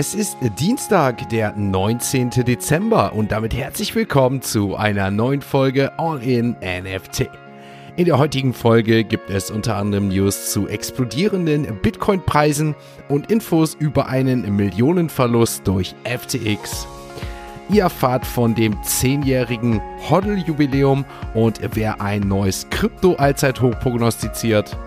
Es ist Dienstag, der 19. Dezember und damit herzlich willkommen zu einer neuen Folge All in NFT. In der heutigen Folge gibt es unter anderem News zu explodierenden Bitcoin-Preisen und Infos über einen Millionenverlust durch FTX. Ihr erfahrt von dem 10-jährigen Hodl-Jubiläum und wer ein neues Krypto-Allzeithoch prognostiziert.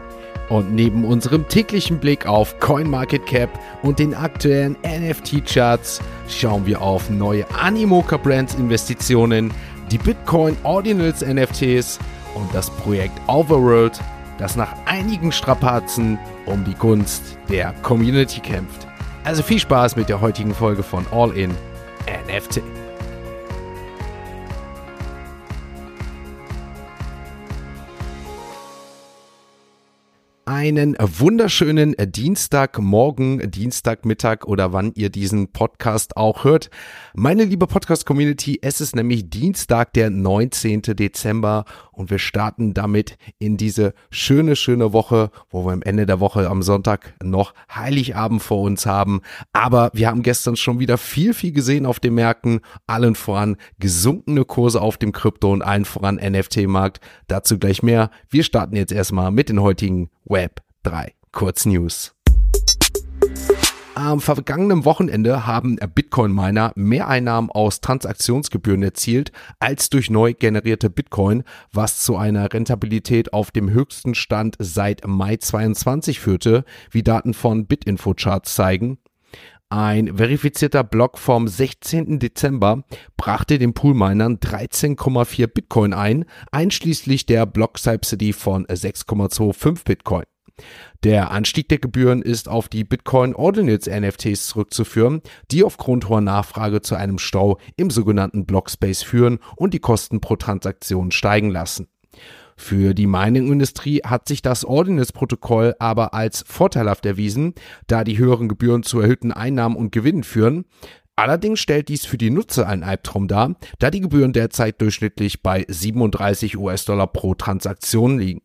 Und neben unserem täglichen Blick auf CoinMarketCap und den aktuellen NFT-Charts schauen wir auf neue Animoca Brands Investitionen, die Bitcoin Ordinals NFTs und das Projekt Overworld, das nach einigen Strapazen um die Gunst der Community kämpft. Also viel Spaß mit der heutigen Folge von All In Einen wunderschönen Dienstagmorgen, Dienstagmittag oder wann ihr diesen Podcast auch hört. Meine liebe Podcast-Community, es ist nämlich Dienstag, der 19. Dezember und wir starten damit in diese schöne, schöne Woche, wo wir am Ende der Woche am Sonntag noch Heiligabend vor uns haben. Aber wir haben gestern schon wieder viel, viel gesehen auf den Märkten, allen voran gesunkene Kurse auf dem Krypto und allen voran NFT-Markt. Dazu gleich mehr. Wir starten jetzt erstmal mit den heutigen Web 3 Kurznews. Am vergangenen Wochenende haben Bitcoin-Miner mehr Einnahmen aus Transaktionsgebühren erzielt als durch neu generierte Bitcoin, was zu einer Rentabilität auf dem höchsten Stand seit Mai 22 führte, wie Daten von Bitinfo-Charts zeigen. Ein verifizierter Block vom 16. Dezember brachte den Poolminern 13,4 Bitcoin ein, einschließlich der Block Subsidy von 6,25 Bitcoin. Der Anstieg der Gebühren ist auf die Bitcoin Ordinals NFTs zurückzuführen, die aufgrund hoher Nachfrage zu einem Stau im sogenannten Blockspace führen und die Kosten pro Transaktion steigen lassen. Für die Mining-Industrie hat sich das Ordinals-Protokoll aber als vorteilhaft erwiesen, da die höheren Gebühren zu erhöhten Einnahmen und Gewinnen führen. Allerdings stellt dies für die Nutzer einen Albtraum dar, da die Gebühren derzeit durchschnittlich bei 37 US-Dollar pro Transaktion liegen.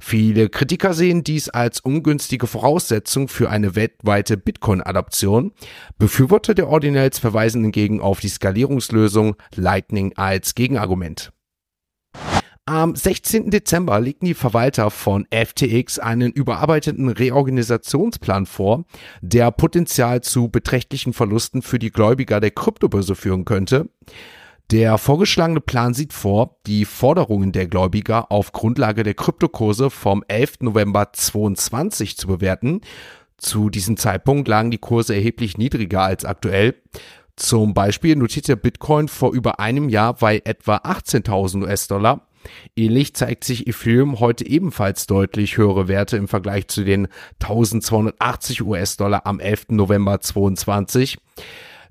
Viele Kritiker sehen dies als ungünstige Voraussetzung für eine weltweite Bitcoin-Adaption. Befürworter der Ordinals verweisen hingegen auf die Skalierungslösung Lightning als Gegenargument. Am 16. Dezember legten die Verwalter von FTX einen überarbeiteten Reorganisationsplan vor, der Potenzial zu beträchtlichen Verlusten für die Gläubiger der Kryptobörse führen könnte. Der vorgeschlagene Plan sieht vor, die Forderungen der Gläubiger auf Grundlage der Kryptokurse vom 11. November 22 zu bewerten. Zu diesem Zeitpunkt lagen die Kurse erheblich niedriger als aktuell. Zum Beispiel notierte Bitcoin vor über einem Jahr bei etwa 18.000 US-Dollar. Ähnlich zeigt sich Ethereum heute ebenfalls deutlich höhere Werte im Vergleich zu den 1280 US-Dollar am 11. November 22.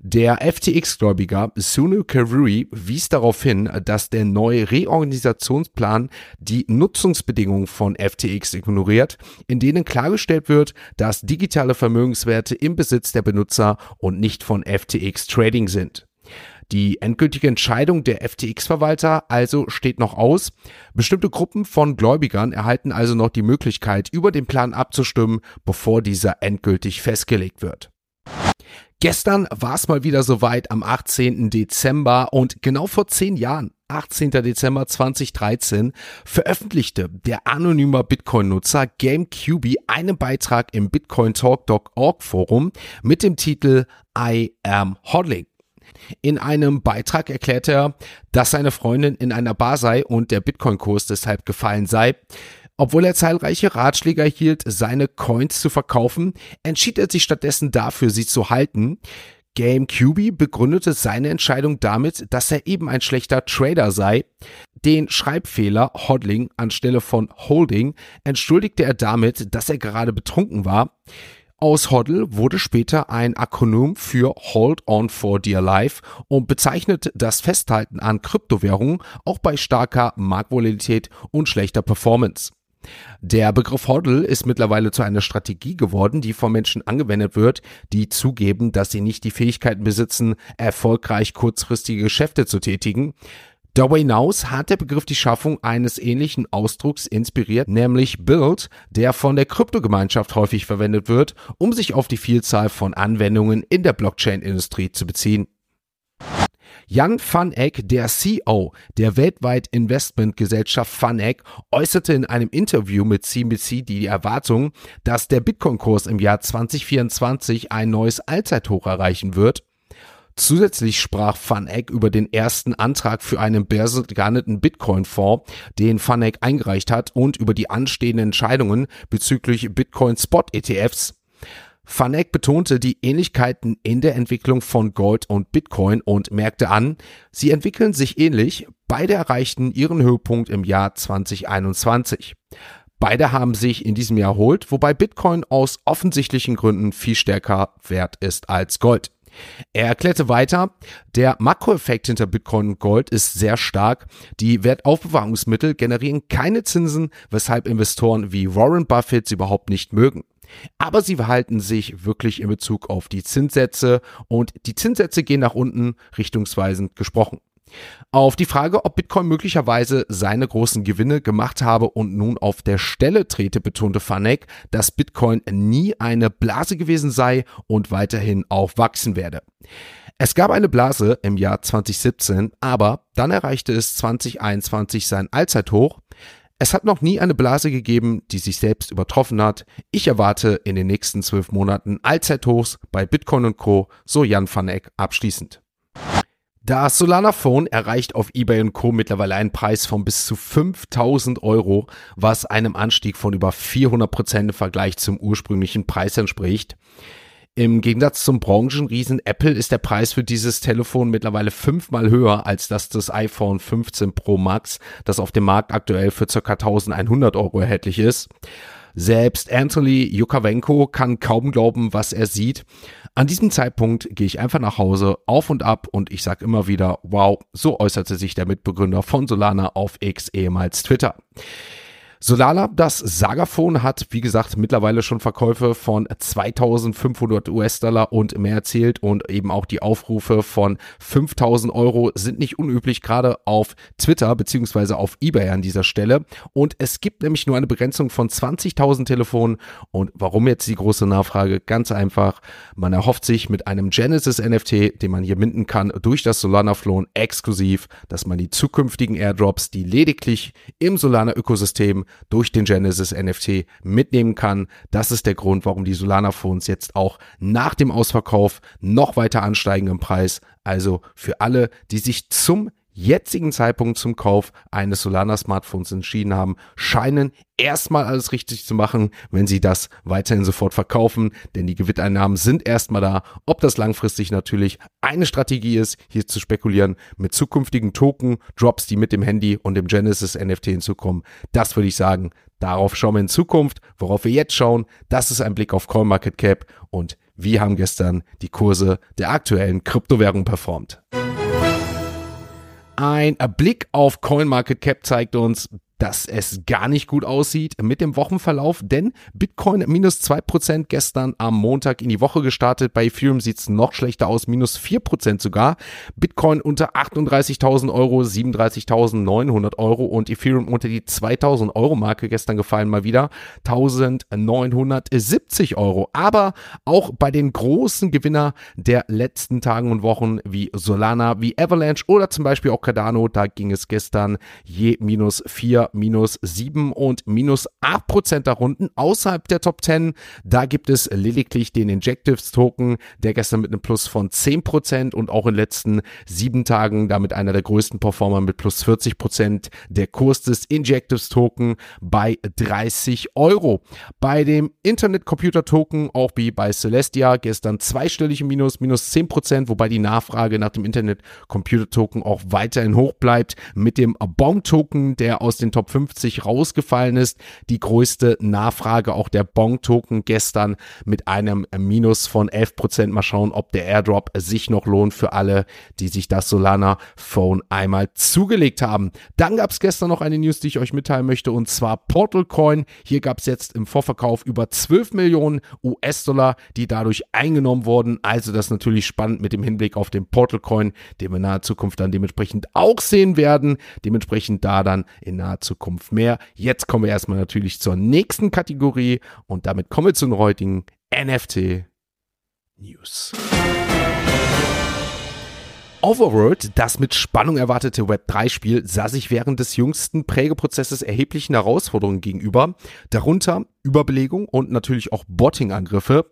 Der FTX-Gläubiger Sunu Karuri wies darauf hin, dass der neue Reorganisationsplan die Nutzungsbedingungen von FTX ignoriert, in denen klargestellt wird, dass digitale Vermögenswerte im Besitz der Benutzer und nicht von FTX Trading sind. Die endgültige Entscheidung der FTX-Verwalter also steht noch aus. Bestimmte Gruppen von Gläubigern erhalten also noch die Möglichkeit, über den Plan abzustimmen, bevor dieser endgültig festgelegt wird. Gestern war es mal wieder soweit am 18. Dezember und genau vor zehn Jahren 18. Dezember 2013 veröffentlichte der anonyme Bitcoin-Nutzer GameCube einen Beitrag im Bitcoin Talk.org Forum mit dem Titel I am Hodling. In einem Beitrag erklärte er, dass seine Freundin in einer Bar sei und der Bitcoin-Kurs deshalb gefallen sei. Obwohl er zahlreiche Ratschläge erhielt, seine Coins zu verkaufen, entschied er sich stattdessen dafür, sie zu halten. GameCube begründete seine Entscheidung damit, dass er eben ein schlechter Trader sei. Den Schreibfehler Hodling anstelle von Holding entschuldigte er damit, dass er gerade betrunken war. Aus HODL wurde später ein Akronym für Hold On for Dear Life und bezeichnet das Festhalten an Kryptowährungen auch bei starker Marktvolatilität und schlechter Performance. Der Begriff HODL ist mittlerweile zu einer Strategie geworden, die von Menschen angewendet wird, die zugeben, dass sie nicht die Fähigkeiten besitzen, erfolgreich kurzfristige Geschäfte zu tätigen. Darüber hinaus hat der Begriff die Schaffung eines ähnlichen Ausdrucks inspiriert, nämlich Build, der von der Kryptogemeinschaft häufig verwendet wird, um sich auf die Vielzahl von Anwendungen in der Blockchain-Industrie zu beziehen. Jan van Eck, der CEO der weltweit Investmentgesellschaft van Eck, äußerte in einem Interview mit CNBC die Erwartung, dass der Bitcoin-Kurs im Jahr 2024 ein neues Allzeithoch erreichen wird Zusätzlich sprach Van Eck über den ersten Antrag für einen börsengehandelten Bitcoin-Fonds, den Van Eck eingereicht hat und über die anstehenden Entscheidungen bezüglich Bitcoin-Spot-ETFs. Van Eck betonte die Ähnlichkeiten in der Entwicklung von Gold und Bitcoin und merkte an, sie entwickeln sich ähnlich, beide erreichten ihren Höhepunkt im Jahr 2021. Beide haben sich in diesem Jahr erholt, wobei Bitcoin aus offensichtlichen Gründen viel stärker wert ist als Gold. Er erklärte weiter, der Makroeffekt hinter Bitcoin und Gold ist sehr stark. Die Wertaufbewahrungsmittel generieren keine Zinsen, weshalb Investoren wie Warren Buffett sie überhaupt nicht mögen. Aber sie verhalten sich wirklich in Bezug auf die Zinssätze und die Zinssätze gehen nach unten, richtungsweisend gesprochen. Auf die Frage, ob Bitcoin möglicherweise seine großen Gewinne gemacht habe und nun auf der Stelle trete, betonte Fanek, dass Bitcoin nie eine Blase gewesen sei und weiterhin auch wachsen werde. Es gab eine Blase im Jahr 2017, aber dann erreichte es 2021 sein Allzeithoch. Es hat noch nie eine Blase gegeben, die sich selbst übertroffen hat. Ich erwarte in den nächsten zwölf Monaten Allzeithochs bei Bitcoin und Co., so Jan van Eck abschließend. Das Solana Phone erreicht auf eBay Co. mittlerweile einen Preis von bis zu 5000 Euro, was einem Anstieg von über 400 Prozent im Vergleich zum ursprünglichen Preis entspricht. Im Gegensatz zum Branchenriesen Apple ist der Preis für dieses Telefon mittlerweile fünfmal höher als das des iPhone 15 Pro Max, das auf dem Markt aktuell für ca. 1100 Euro erhältlich ist. Selbst Anthony Jukawenko kann kaum glauben, was er sieht. An diesem Zeitpunkt gehe ich einfach nach Hause, auf und ab und ich sage immer wieder, wow, so äußerte sich der Mitbegründer von Solana auf X ehemals Twitter. Solana, das Sagaphone, hat wie gesagt mittlerweile schon Verkäufe von 2500 US-Dollar und mehr erzielt und eben auch die Aufrufe von 5000 Euro sind nicht unüblich, gerade auf Twitter beziehungsweise auf eBay an dieser Stelle. Und es gibt nämlich nur eine Begrenzung von 20.000 Telefonen. Und warum jetzt die große Nachfrage? Ganz einfach, man erhofft sich mit einem Genesis NFT, den man hier minden kann, durch das Solana Flown exklusiv, dass man die zukünftigen Airdrops, die lediglich im Solana-Ökosystem durch den Genesis NFT mitnehmen kann. Das ist der Grund, warum die Solana Phones jetzt auch nach dem Ausverkauf noch weiter ansteigen im Preis. Also für alle, die sich zum jetzigen Zeitpunkt zum Kauf eines Solana Smartphones entschieden haben, scheinen erstmal alles richtig zu machen, wenn sie das weiterhin sofort verkaufen, denn die Gewinneinnahmen sind erstmal da. Ob das langfristig natürlich eine Strategie ist, hier zu spekulieren mit zukünftigen Token, Drops, die mit dem Handy und dem Genesis NFT hinzukommen, das würde ich sagen, darauf schauen wir in Zukunft. Worauf wir jetzt schauen, das ist ein Blick auf CoinMarketCap und wie haben gestern die Kurse der aktuellen Kryptowährung performt. Ein Blick auf CoinMarketCap zeigt uns, dass es gar nicht gut aussieht mit dem Wochenverlauf, denn Bitcoin minus 2% gestern am Montag in die Woche gestartet. Bei Ethereum sieht es noch schlechter aus, minus 4% sogar. Bitcoin unter 38.000 Euro, 37.900 Euro und Ethereum unter die 2.000 Euro Marke gestern gefallen mal wieder, 1.970 Euro. Aber auch bei den großen Gewinner der letzten Tagen und Wochen wie Solana, wie Avalanche oder zum Beispiel auch Cardano, da ging es gestern je minus 4 minus 7 und minus 8 Prozent darunter. Außerhalb der Top 10, da gibt es lediglich den Injectives Token, der gestern mit einem Plus von 10 Prozent und auch in den letzten sieben Tagen damit einer der größten Performer mit plus 40 Prozent. Der Kurs des Injectives Token bei 30 Euro. Bei dem Internet Computer Token, auch wie bei Celestia, gestern zweistellige Minus, minus 10 Prozent, wobei die Nachfrage nach dem Internet Computer Token auch weiterhin hoch bleibt. Mit dem Baum Token, der aus den Top 50 rausgefallen ist. Die größte Nachfrage auch der Bong-Token gestern mit einem Minus von 11%. Mal schauen, ob der Airdrop sich noch lohnt für alle, die sich das Solana Phone einmal zugelegt haben. Dann gab es gestern noch eine News, die ich euch mitteilen möchte, und zwar Portal Coin. Hier gab es jetzt im Vorverkauf über 12 Millionen US-Dollar, die dadurch eingenommen wurden. Also das ist natürlich spannend mit dem Hinblick auf den Portal Coin, den wir in naher Zukunft dann dementsprechend auch sehen werden. Dementsprechend da dann in naher Zukunft mehr. Jetzt kommen wir erstmal natürlich zur nächsten Kategorie und damit kommen wir zu den heutigen NFT News. Overworld, das mit Spannung erwartete Web3-Spiel, sah sich während des jüngsten Prägeprozesses erheblichen Herausforderungen gegenüber, darunter Überbelegung und natürlich auch Botting-Angriffe.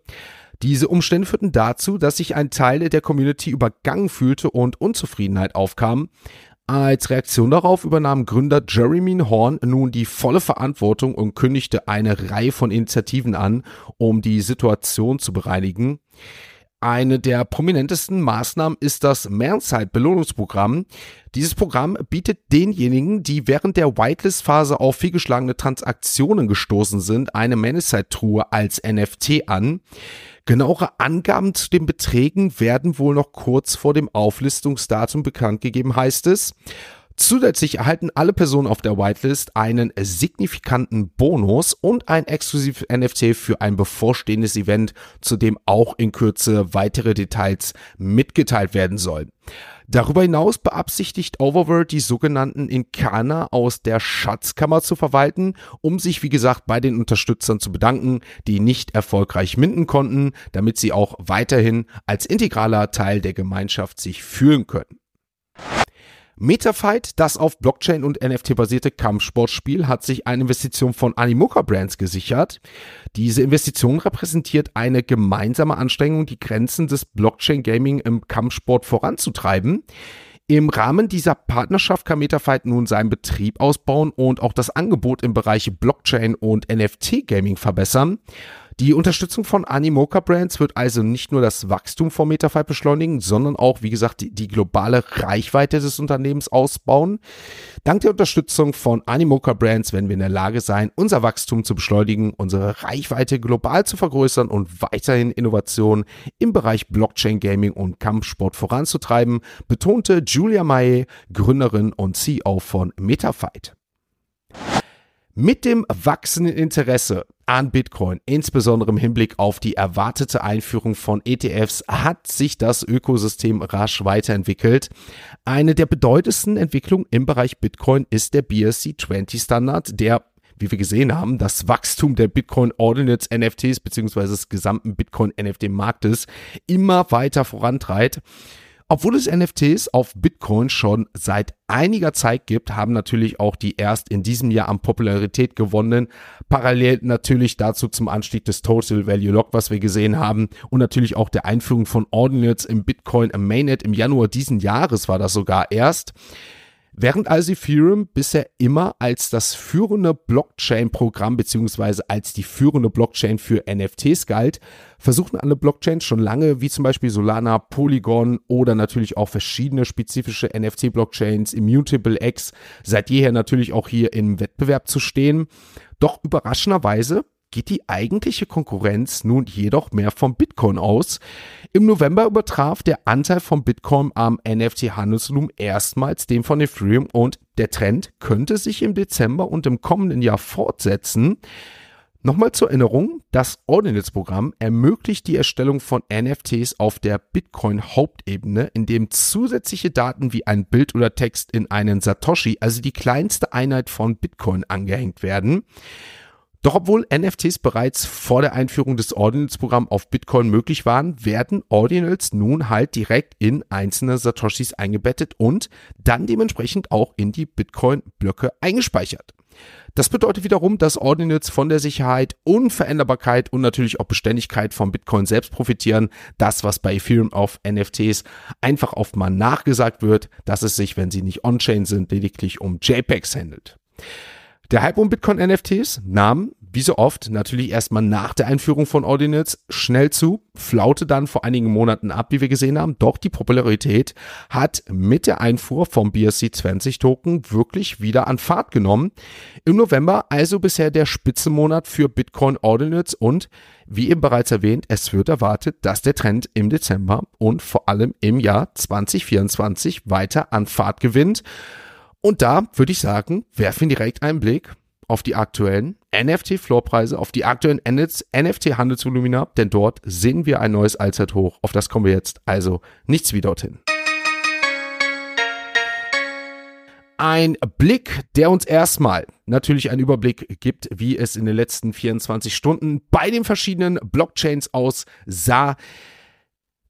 Diese Umstände führten dazu, dass sich ein Teil der Community übergangen fühlte und Unzufriedenheit aufkam. Als Reaktion darauf übernahm Gründer Jeremy Horn nun die volle Verantwortung und kündigte eine Reihe von Initiativen an, um die Situation zu bereinigen. Eine der prominentesten Maßnahmen ist das Mehrzeit-Belohnungsprogramm. Dieses Programm bietet denjenigen, die während der Whitelist-Phase auf fehlgeschlagene Transaktionen gestoßen sind, eine Managed-Truhe als NFT an. Genauere Angaben zu den Beträgen werden wohl noch kurz vor dem Auflistungsdatum bekannt gegeben, heißt es. Zusätzlich erhalten alle Personen auf der Whitelist einen signifikanten Bonus und ein exklusives NFT für ein bevorstehendes Event, zu dem auch in Kürze weitere Details mitgeteilt werden sollen. Darüber hinaus beabsichtigt Overworld die sogenannten Inkana aus der Schatzkammer zu verwalten, um sich wie gesagt bei den Unterstützern zu bedanken, die nicht erfolgreich minden konnten, damit sie auch weiterhin als integraler Teil der Gemeinschaft sich fühlen können. Metafight, das auf Blockchain und NFT basierte Kampfsportspiel, hat sich eine Investition von Animoca Brands gesichert. Diese Investition repräsentiert eine gemeinsame Anstrengung, die Grenzen des Blockchain Gaming im Kampfsport voranzutreiben. Im Rahmen dieser Partnerschaft kann Metafight nun seinen Betrieb ausbauen und auch das Angebot im Bereich Blockchain und NFT Gaming verbessern. Die Unterstützung von Animoca Brands wird also nicht nur das Wachstum von Metafy beschleunigen, sondern auch, wie gesagt, die, die, globale Reichweite des Unternehmens ausbauen. Dank der Unterstützung von Animoca Brands werden wir in der Lage sein, unser Wachstum zu beschleunigen, unsere Reichweite global zu vergrößern und weiterhin Innovationen im Bereich Blockchain Gaming und Kampfsport voranzutreiben, betonte Julia Mae, Gründerin und CEO von Metafight. Mit dem wachsenden Interesse an Bitcoin, insbesondere im Hinblick auf die erwartete Einführung von ETFs, hat sich das Ökosystem rasch weiterentwickelt. Eine der bedeutendsten Entwicklungen im Bereich Bitcoin ist der BSC20 Standard, der wie wir gesehen haben, das Wachstum der Bitcoin Ordinance NFTs bzw. des gesamten Bitcoin NFT Marktes immer weiter vorantreibt. Obwohl es NFTs auf Bitcoin schon seit einiger Zeit gibt, haben natürlich auch die erst in diesem Jahr an Popularität gewonnenen, parallel natürlich dazu zum Anstieg des Total Value Lock, was wir gesehen haben, und natürlich auch der Einführung von Ordinals im Bitcoin Mainnet im Januar diesen Jahres war das sogar erst Während also Ethereum bisher immer als das führende Blockchain-Programm beziehungsweise als die führende Blockchain für NFTs galt, versuchen alle Blockchains schon lange, wie zum Beispiel Solana, Polygon oder natürlich auch verschiedene spezifische NFT-Blockchains, Immutable X, seit jeher natürlich auch hier im Wettbewerb zu stehen. Doch überraschenderweise geht die eigentliche Konkurrenz nun jedoch mehr vom Bitcoin aus. Im November übertraf der Anteil von Bitcoin am NFT-Handelsvolumen erstmals den von Ethereum und der Trend könnte sich im Dezember und im kommenden Jahr fortsetzen. Nochmal zur Erinnerung, das Ordinals-Programm ermöglicht die Erstellung von NFTs auf der Bitcoin-Hauptebene, indem zusätzliche Daten wie ein Bild oder Text in einen Satoshi, also die kleinste Einheit von Bitcoin, angehängt werden. Doch obwohl NFTs bereits vor der Einführung des Ordinals-Programms auf Bitcoin möglich waren, werden Ordinals nun halt direkt in einzelne Satoshis eingebettet und dann dementsprechend auch in die Bitcoin-Blöcke eingespeichert. Das bedeutet wiederum, dass Ordinals von der Sicherheit, Unveränderbarkeit und natürlich auch Beständigkeit von Bitcoin selbst profitieren. Das, was bei Ethereum auf NFTs einfach oft mal nachgesagt wird, dass es sich, wenn sie nicht on-chain sind, lediglich um JPEGs handelt. Der Hype um Bitcoin-NFTs nahm wie so oft, natürlich erstmal nach der Einführung von Ordinals schnell zu, flaute dann vor einigen Monaten ab, wie wir gesehen haben. Doch die Popularität hat mit der Einfuhr vom BSC20 Token wirklich wieder an Fahrt genommen. Im November also bisher der Spitzenmonat für Bitcoin Ordinals und wie eben bereits erwähnt, es wird erwartet, dass der Trend im Dezember und vor allem im Jahr 2024 weiter an Fahrt gewinnt. Und da würde ich sagen, werfen wir direkt einen Blick auf die aktuellen NFT-Floorpreise, auf die aktuellen NFT-Handelsvolumina, denn dort sehen wir ein neues Allzeithoch. Auf das kommen wir jetzt also nichts wie dorthin. Ein Blick, der uns erstmal natürlich einen Überblick gibt, wie es in den letzten 24 Stunden bei den verschiedenen Blockchains aussah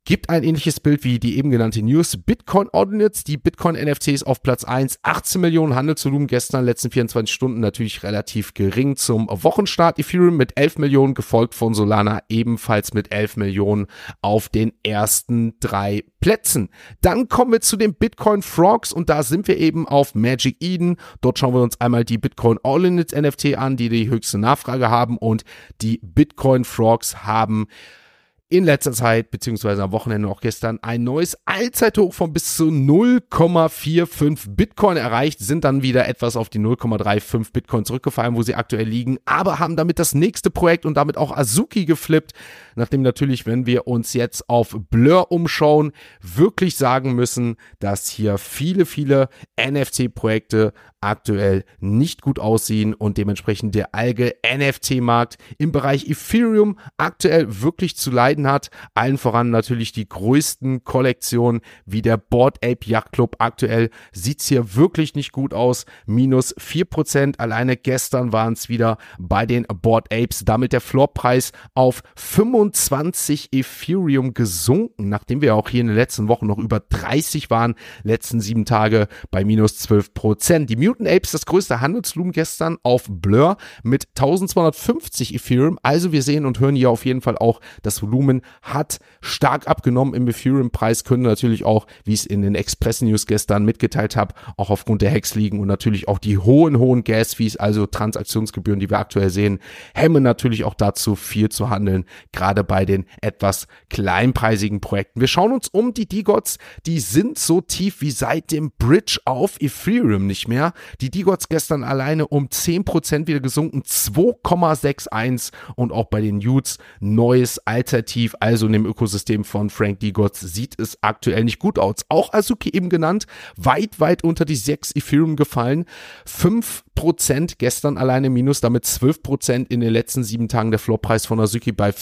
gibt ein ähnliches Bild wie die eben genannte News. Bitcoin Ordinates, die Bitcoin NFTs auf Platz 1, 18 Millionen Handelsvolumen gestern, letzten 24 Stunden natürlich relativ gering zum Wochenstart. Ethereum mit 11 Millionen, gefolgt von Solana ebenfalls mit 11 Millionen auf den ersten drei Plätzen. Dann kommen wir zu den Bitcoin Frogs und da sind wir eben auf Magic Eden. Dort schauen wir uns einmal die Bitcoin All-in-It NFT an, die die höchste Nachfrage haben und die Bitcoin Frogs haben in letzter Zeit, beziehungsweise am Wochenende auch gestern, ein neues Allzeithoch von bis zu 0,45 Bitcoin erreicht, sind dann wieder etwas auf die 0,35 Bitcoin zurückgefallen, wo sie aktuell liegen, aber haben damit das nächste Projekt und damit auch Azuki geflippt, nachdem natürlich, wenn wir uns jetzt auf Blur umschauen, wirklich sagen müssen, dass hier viele, viele NFT-Projekte aktuell nicht gut aussehen und dementsprechend der Alge NFT-Markt im Bereich Ethereum aktuell wirklich zu leiden hat. Allen voran natürlich die größten Kollektionen wie der Board Ape Yacht Club. Aktuell sieht's hier wirklich nicht gut aus. Minus 4%. Alleine gestern waren es wieder bei den Board Apes. Damit der Floorpreis auf 25 Ethereum gesunken, nachdem wir auch hier in den letzten Wochen noch über 30 waren. Letzten sieben Tage bei minus 12%. Die Mutant Apes das größte Handelsvolumen gestern auf Blur mit 1250 Ethereum. Also wir sehen und hören hier auf jeden Fall auch, das Volumen hat stark abgenommen im Ethereum-Preis. Können natürlich auch, wie es in den Express News gestern mitgeteilt habe, auch aufgrund der Hacks liegen und natürlich auch die hohen, hohen Gas-Fees, also Transaktionsgebühren, die wir aktuell sehen, hemmen natürlich auch dazu, viel zu handeln, gerade bei den etwas kleinpreisigen Projekten. Wir schauen uns um die D-Gods, die sind so tief wie seit dem Bridge auf Ethereum nicht mehr. Die D-Gods gestern alleine um 10% wieder gesunken, 2,61 und auch bei den Utes neues Alternativ, also in dem Ökosystem von Frank D-Gods sieht es aktuell nicht gut aus. Auch Azuki eben genannt, weit, weit unter die 6 Ethereum gefallen, 5 Prozent gestern alleine minus, damit 12 Prozent in den letzten sieben Tagen der Floorpreis von Azuki bei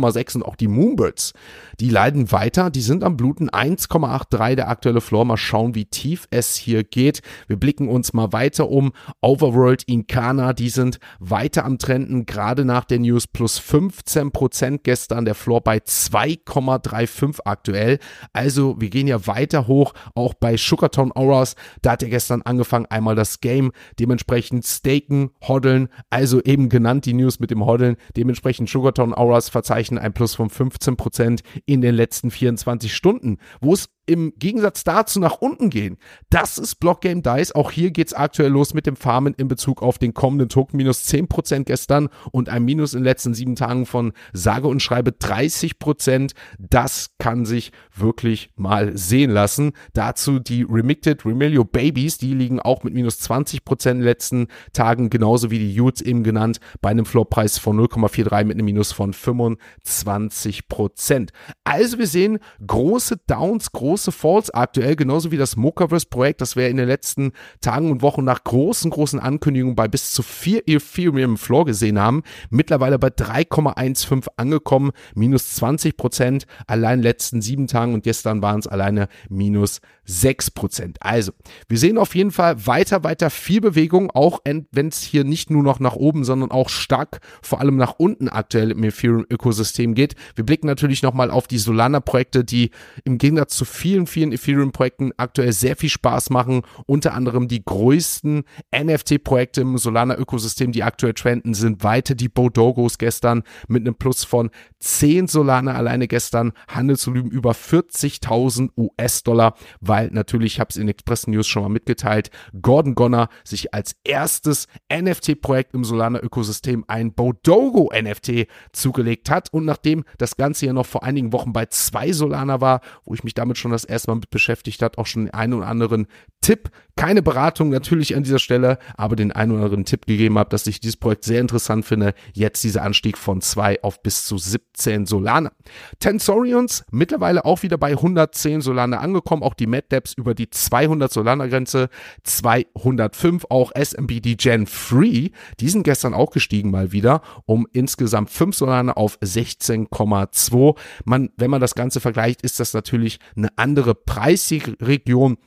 5,6 und auch die Moonbirds, die leiden weiter, die sind am Bluten 1,83 der aktuelle Floor. Mal schauen, wie tief es hier geht. Wir blicken uns mal weiter um. Overworld, Incana, die sind weiter am Trenden, gerade nach der News plus 15 Prozent gestern, der Floor bei 2,35 aktuell. Also wir gehen ja weiter hoch, auch bei Sugartown Auras, da hat er gestern angefangen, einmal das Game dementsprechend staken, hoddeln, also eben genannt die News mit dem Hoddeln, dementsprechend Sugartown Auras verzeichnen ein Plus von 15% in den letzten 24 Stunden, wo es im Gegensatz dazu nach unten gehen. Das ist Block Game Dice. Auch hier geht es aktuell los mit dem Farmen in Bezug auf den kommenden Token. Minus 10% gestern und ein Minus in den letzten sieben Tagen von sage und schreibe 30%. Das kann sich wirklich mal sehen lassen. Dazu die Remicted Remilio Babies, die liegen auch mit minus 20% in den letzten Tagen, genauso wie die Utes eben genannt, bei einem Floorpreis von 0,43 mit einem Minus von 25%. Also wir sehen große Downs, große große Falls aktuell, genauso wie das Mochaverse-Projekt, das wir in den letzten Tagen und Wochen nach großen, großen Ankündigungen bei bis zu 4 Ethereum Floor gesehen haben. Mittlerweile bei 3,15 angekommen, minus 20 Prozent, allein letzten sieben Tagen und gestern waren es alleine minus 6 Prozent. Also, wir sehen auf jeden Fall weiter, weiter viel Bewegung, auch wenn es hier nicht nur noch nach oben, sondern auch stark vor allem nach unten aktuell im Ethereum-Ökosystem geht. Wir blicken natürlich nochmal auf die Solana-Projekte, die im Gegensatz zu vielen, vielen Ethereum-Projekten aktuell sehr viel Spaß machen. Unter anderem die größten NFT-Projekte im Solana-Ökosystem, die aktuell trenden, sind weiter die Bodogos gestern mit einem Plus von 10 Solana alleine gestern, Handelsvolumen über 40.000 US-Dollar, weil natürlich, ich habe es in Express News schon mal mitgeteilt, Gordon Gonner sich als erstes NFT-Projekt im Solana-Ökosystem ein Bodogo-NFT zugelegt hat und nachdem das Ganze ja noch vor einigen Wochen bei zwei Solana war, wo ich mich damit schon das erste Mal mit beschäftigt hat, auch schon den einen oder anderen Tipp, keine Beratung natürlich an dieser Stelle, aber den einen oder anderen Tipp gegeben habe, dass ich dieses Projekt sehr interessant finde. Jetzt dieser Anstieg von 2 auf bis zu 17 Solana. Tensorions mittlerweile auch wieder bei 110 Solana angekommen, auch die MadDeps über die 200 Solana Grenze, 205 auch SMBD Gen 3, die sind gestern auch gestiegen mal wieder um insgesamt 5 Solana auf 16,2. Man, wenn man das Ganze vergleicht, ist das natürlich eine andere Preisregion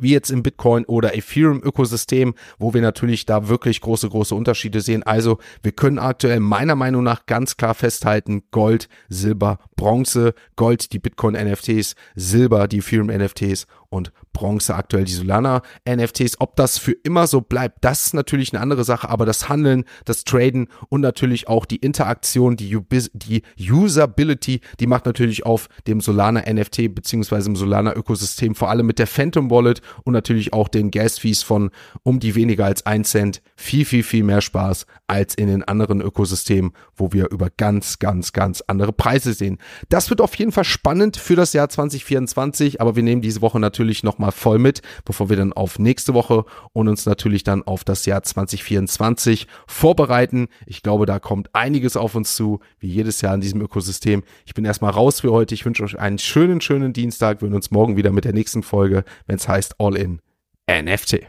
wie jetzt im Bitcoin oder Ethereum-Ökosystem, wo wir natürlich da wirklich große, große Unterschiede sehen. Also wir können aktuell meiner Meinung nach ganz klar festhalten, Gold, Silber, Bronze, Gold die Bitcoin-NFTs, Silber die Ethereum-NFTs und Bronze aktuell die Solana NFTs. Ob das für immer so bleibt, das ist natürlich eine andere Sache, aber das Handeln, das Traden und natürlich auch die Interaktion, die, die Usability, die macht natürlich auf dem Solana NFT beziehungsweise im Solana Ökosystem vor allem mit der Phantom Wallet und natürlich auch den Gas Fees von um die weniger als 1 Cent viel, viel, viel mehr Spaß als in den anderen Ökosystemen, wo wir über ganz, ganz, ganz andere Preise sehen. Das wird auf jeden Fall spannend für das Jahr 2024, aber wir nehmen diese Woche natürlich nochmal voll mit, bevor wir dann auf nächste Woche und uns natürlich dann auf das Jahr 2024 vorbereiten. Ich glaube, da kommt einiges auf uns zu, wie jedes Jahr in diesem Ökosystem. Ich bin erstmal raus für heute. Ich wünsche euch einen schönen, schönen Dienstag. Wir hören uns morgen wieder mit der nächsten Folge, wenn es heißt All in NFT.